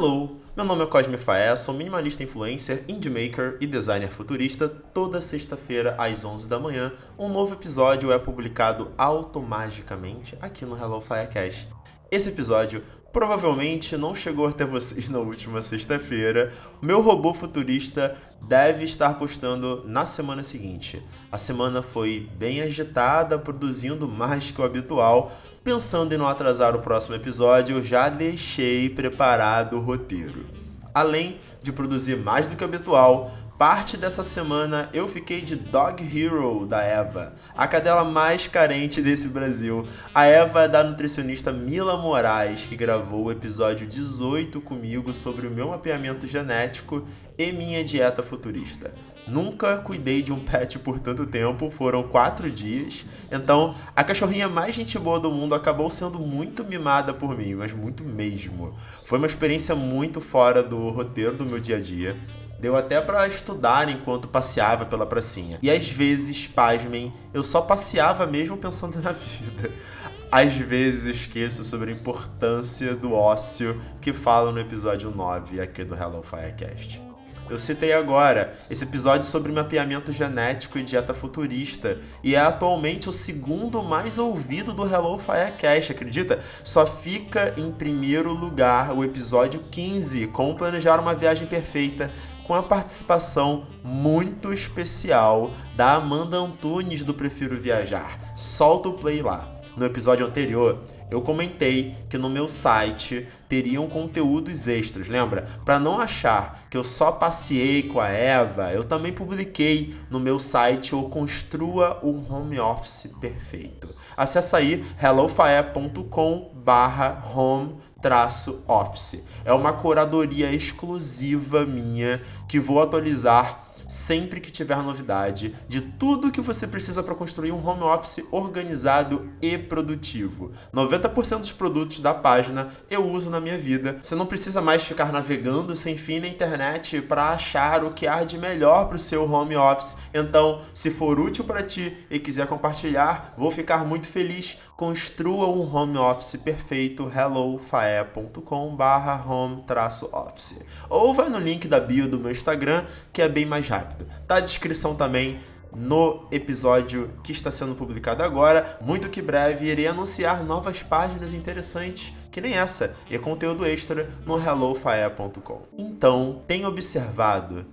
Hello! Meu nome é Cosme Faé, sou minimalista influencer, indie maker e designer futurista. Toda sexta-feira, às 11 da manhã, um novo episódio é publicado automaticamente aqui no Hello Firecast. Esse episódio provavelmente não chegou até vocês na última sexta-feira. Meu robô futurista deve estar postando na semana seguinte. A semana foi bem agitada, produzindo mais que o habitual, Pensando em não atrasar o próximo episódio, eu já deixei preparado o roteiro. Além de produzir mais do que habitual, parte dessa semana eu fiquei de Dog Hero da Eva, a cadela mais carente desse Brasil. A Eva é da nutricionista Mila Moraes, que gravou o episódio 18 comigo sobre o meu mapeamento genético e minha dieta futurista. Nunca cuidei de um pet por tanto tempo, foram quatro dias. Então, a cachorrinha mais gente boa do mundo acabou sendo muito mimada por mim, mas muito mesmo. Foi uma experiência muito fora do roteiro do meu dia a dia. Deu até para estudar enquanto passeava pela pracinha. E às vezes, pasmem, eu só passeava mesmo pensando na vida. Às vezes esqueço sobre a importância do ócio que falo no episódio 9 aqui do Hello Firecast. Eu citei agora esse episódio sobre mapeamento genético e dieta futurista, e é atualmente o segundo mais ouvido do Hello Firecast, acredita? Só fica em primeiro lugar o episódio 15, Como Planejar uma Viagem Perfeita, com a participação muito especial da Amanda Antunes do Prefiro Viajar. Solta o play lá. No episódio anterior, eu comentei que no meu site teriam conteúdos extras, lembra? Para não achar que eu só passei com a Eva, eu também publiquei no meu site o Construa o Home Office Perfeito. Acesse aí hellofae.com home office. É uma curadoria exclusiva minha que vou atualizar sempre que tiver novidade de tudo que você precisa para construir um home office organizado e produtivo. 90% dos produtos da página eu uso na minha vida. Você não precisa mais ficar navegando sem fim na internet para achar o que há de melhor para o seu home office. Então, se for útil para ti e quiser compartilhar, vou ficar muito feliz. Construa um home office perfeito hellofae.com/home-office. Ou vai no link da bio do meu Instagram, que é bem mais rápido rápido. Tá a descrição também no episódio que está sendo publicado agora. Muito que breve irei anunciar novas páginas interessantes, que nem essa, e conteúdo extra no hellofae.com. Então, tenho observado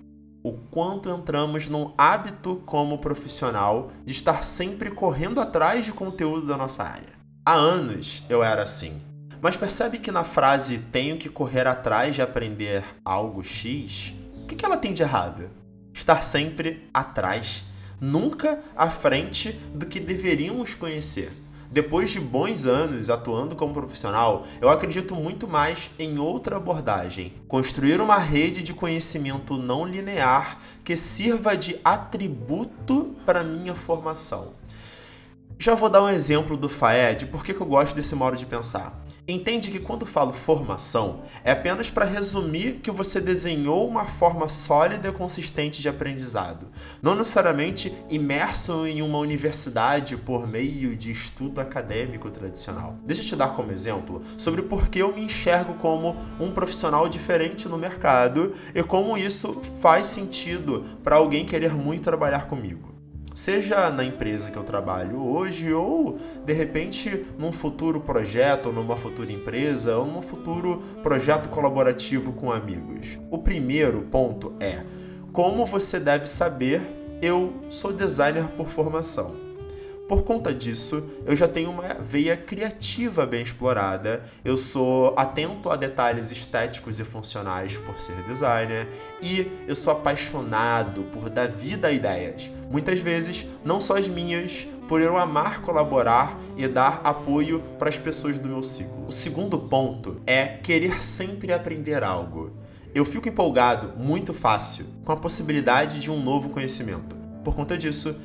o quanto entramos num hábito como profissional de estar sempre correndo atrás de conteúdo da nossa área. Há anos eu era assim. Mas percebe que na frase tenho que correr atrás de aprender algo X, o que ela tem de errado? estar sempre atrás, nunca à frente do que deveríamos conhecer. Depois de bons anos atuando como profissional, eu acredito muito mais em outra abordagem: construir uma rede de conhecimento não linear que sirva de atributo para minha formação. Já vou dar um exemplo do FAED de por que eu gosto desse modo de pensar. Entende que quando falo formação, é apenas para resumir que você desenhou uma forma sólida e consistente de aprendizado, não necessariamente imerso em uma universidade por meio de estudo acadêmico tradicional. Deixa eu te dar como exemplo sobre por que eu me enxergo como um profissional diferente no mercado e como isso faz sentido para alguém querer muito trabalhar comigo seja na empresa que eu trabalho hoje ou de repente num futuro projeto, ou numa futura empresa, ou num futuro projeto colaborativo com amigos. O primeiro ponto é como você deve saber, eu sou designer por formação. Por conta disso, eu já tenho uma veia criativa bem explorada. Eu sou atento a detalhes estéticos e funcionais por ser designer e eu sou apaixonado por dar vida a ideias. Muitas vezes, não só as minhas, por eu amar colaborar e dar apoio para as pessoas do meu ciclo. O segundo ponto é querer sempre aprender algo. Eu fico empolgado muito fácil com a possibilidade de um novo conhecimento. Por conta disso,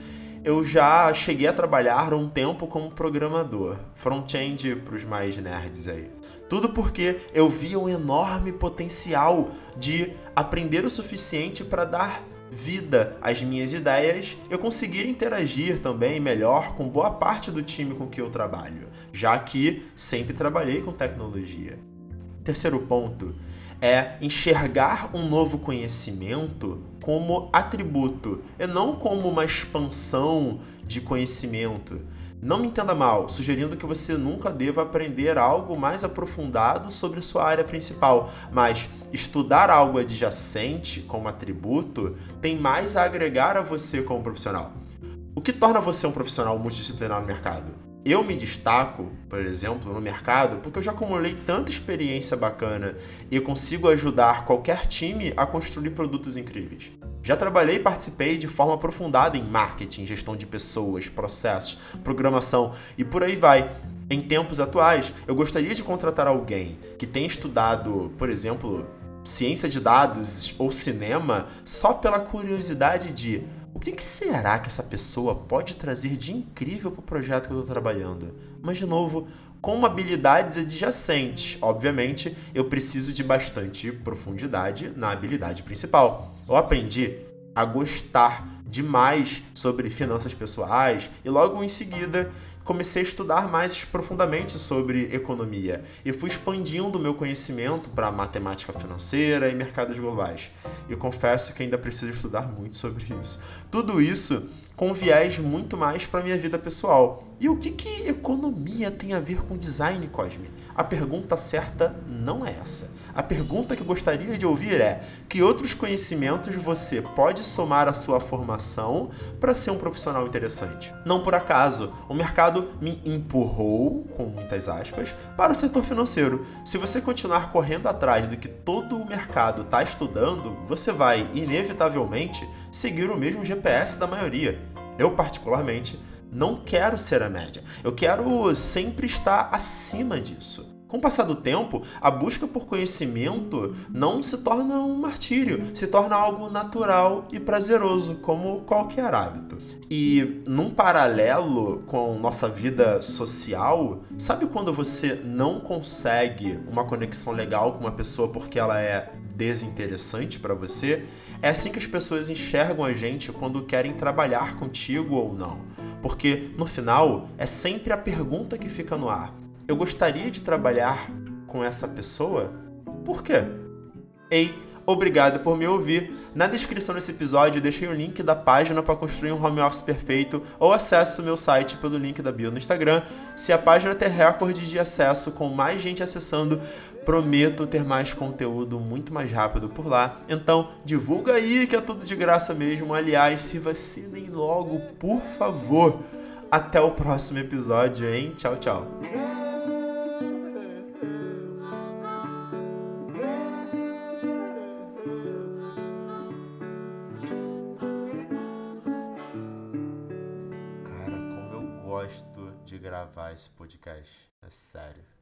eu já cheguei a trabalhar um tempo como programador, front-end para os mais nerds aí. Tudo porque eu via um enorme potencial de aprender o suficiente para dar vida às minhas ideias, eu conseguir interagir também melhor com boa parte do time com que eu trabalho, já que sempre trabalhei com tecnologia. Terceiro ponto é enxergar um novo conhecimento como atributo e não como uma expansão de conhecimento. Não me entenda mal, sugerindo que você nunca deva aprender algo mais aprofundado sobre sua área principal, mas estudar algo adjacente como atributo tem mais a agregar a você como profissional. O que torna você um profissional multidisciplinar no mercado? Eu me destaco, por exemplo, no mercado porque eu já acumulei tanta experiência bacana e consigo ajudar qualquer time a construir produtos incríveis. Já trabalhei e participei de forma aprofundada em marketing, gestão de pessoas, processos, programação e por aí vai. Em tempos atuais, eu gostaria de contratar alguém que tenha estudado, por exemplo, ciência de dados ou cinema só pela curiosidade de o que, que será que essa pessoa pode trazer de incrível para o projeto que eu estou trabalhando? Mas, de novo, com habilidades adjacentes. Obviamente, eu preciso de bastante profundidade na habilidade principal. Eu aprendi a gostar demais sobre finanças pessoais e logo em seguida comecei a estudar mais profundamente sobre economia e fui expandindo o meu conhecimento para matemática financeira e mercados globais. E confesso que ainda preciso estudar muito sobre isso. Tudo isso com viés muito mais para minha vida pessoal. E o que, que economia tem a ver com design, Cosme? A pergunta certa não é essa. A pergunta que eu gostaria de ouvir é: que outros conhecimentos você pode somar à sua formação para ser um profissional interessante? Não por acaso, o mercado me empurrou, com muitas aspas, para o setor financeiro. Se você continuar correndo atrás do que todo o mercado está estudando, você vai, inevitavelmente, seguir o mesmo GPS da maioria. Eu, particularmente, não quero ser a média. Eu quero sempre estar acima disso. Com o passar do tempo, a busca por conhecimento não se torna um martírio, se torna algo natural e prazeroso, como qualquer hábito. E num paralelo com nossa vida social, sabe quando você não consegue uma conexão legal com uma pessoa porque ela é desinteressante para você? É assim que as pessoas enxergam a gente quando querem trabalhar contigo ou não. Porque no final é sempre a pergunta que fica no ar: eu gostaria de trabalhar com essa pessoa? Por quê? Ei, obrigado por me ouvir. Na descrição desse episódio deixei o link da página para construir um home office perfeito ou acesse o meu site pelo link da bio no Instagram. Se a página ter recorde de acesso com mais gente acessando, prometo ter mais conteúdo muito mais rápido por lá. Então, divulga aí que é tudo de graça mesmo. Aliás, se vacinem logo, por favor. Até o próximo episódio, hein? Tchau, tchau. Gravar esse podcast. É sério.